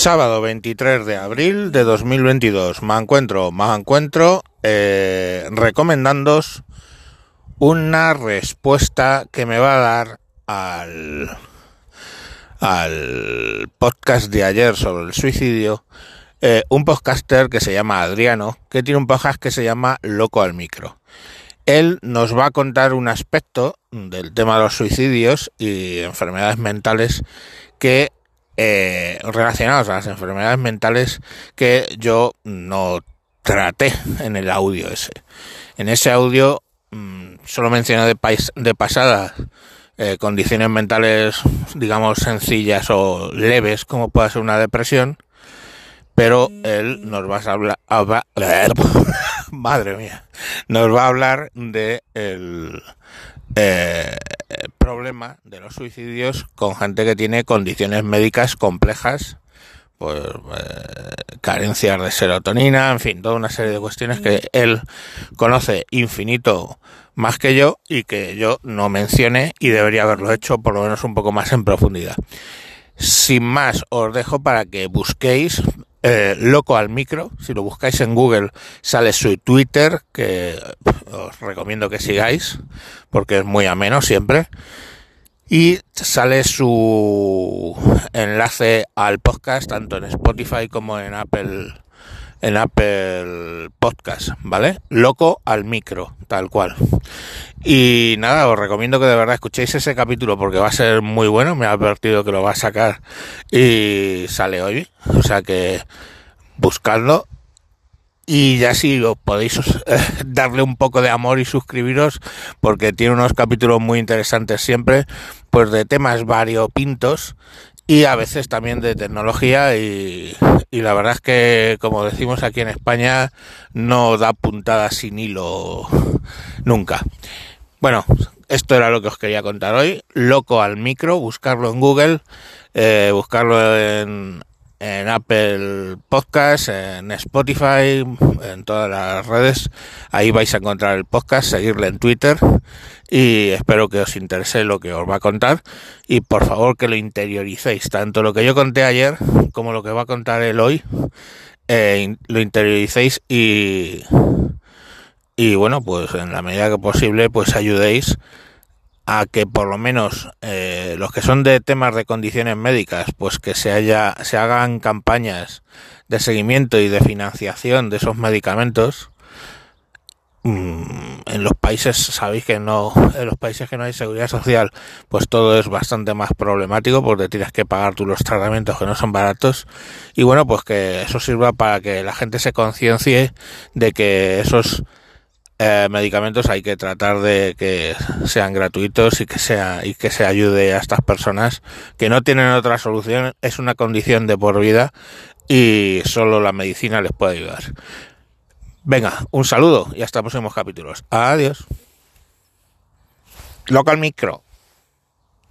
Sábado 23 de abril de 2022. Me encuentro, me encuentro eh, recomendándos una respuesta que me va a dar al, al podcast de ayer sobre el suicidio. Eh, un podcaster que se llama Adriano, que tiene un podcast que se llama Loco al Micro. Él nos va a contar un aspecto del tema de los suicidios y enfermedades mentales que eh, relacionados a las enfermedades mentales que yo no traté en el audio ese. En ese audio mmm, solo mencioné de, de pasada eh, condiciones mentales, digamos, sencillas o leves, como puede ser una depresión, pero él nos va a hablar, hablar madre mía, nos va a hablar de el eh, problema de los suicidios con gente que tiene condiciones médicas complejas, pues eh, carencias de serotonina, en fin, toda una serie de cuestiones que él conoce infinito más que yo y que yo no mencione y debería haberlo hecho por lo menos un poco más en profundidad. Sin más, os dejo para que busquéis eh, Loco al Micro. Si lo buscáis en Google, sale su Twitter, que os recomiendo que sigáis, porque es muy ameno siempre. Y sale su enlace al podcast, tanto en Spotify como en Apple en Apple Podcast, ¿vale? Loco al micro, tal cual. Y nada, os recomiendo que de verdad escuchéis ese capítulo porque va a ser muy bueno. Me ha advertido que lo va a sacar y sale hoy. O sea que buscadlo. Y ya si os podéis darle un poco de amor y suscribiros porque tiene unos capítulos muy interesantes siempre, pues de temas variopintos y a veces también de tecnología y, la verdad es que como decimos aquí en España no da puntada sin hilo nunca. Bueno, esto era lo que os quería contar hoy. Loco al micro, buscarlo en Google, eh, buscarlo en, en Apple Podcast, en Spotify, en todas las redes. Ahí vais a encontrar el podcast, seguirle en Twitter. Y espero que os interese lo que os va a contar. Y por favor que lo interioricéis, tanto lo que yo conté ayer como lo que va a contar él hoy, eh, lo interioricéis y, y bueno, pues en la medida que posible pues ayudéis a que por lo menos eh, los que son de temas de condiciones médicas, pues que se haya, se hagan campañas de seguimiento y de financiación de esos medicamentos. Mm, en los países sabéis que no, en los países que no hay seguridad social, pues todo es bastante más problemático porque tienes que pagar tú los tratamientos que no son baratos. Y bueno, pues que eso sirva para que la gente se conciencie de que esos eh, medicamentos hay que tratar de que sean gratuitos y que sea y que se ayude a estas personas que no tienen otra solución es una condición de por vida y solo la medicina les puede ayudar. Venga un saludo y hasta próximos capítulos. Adiós. Local micro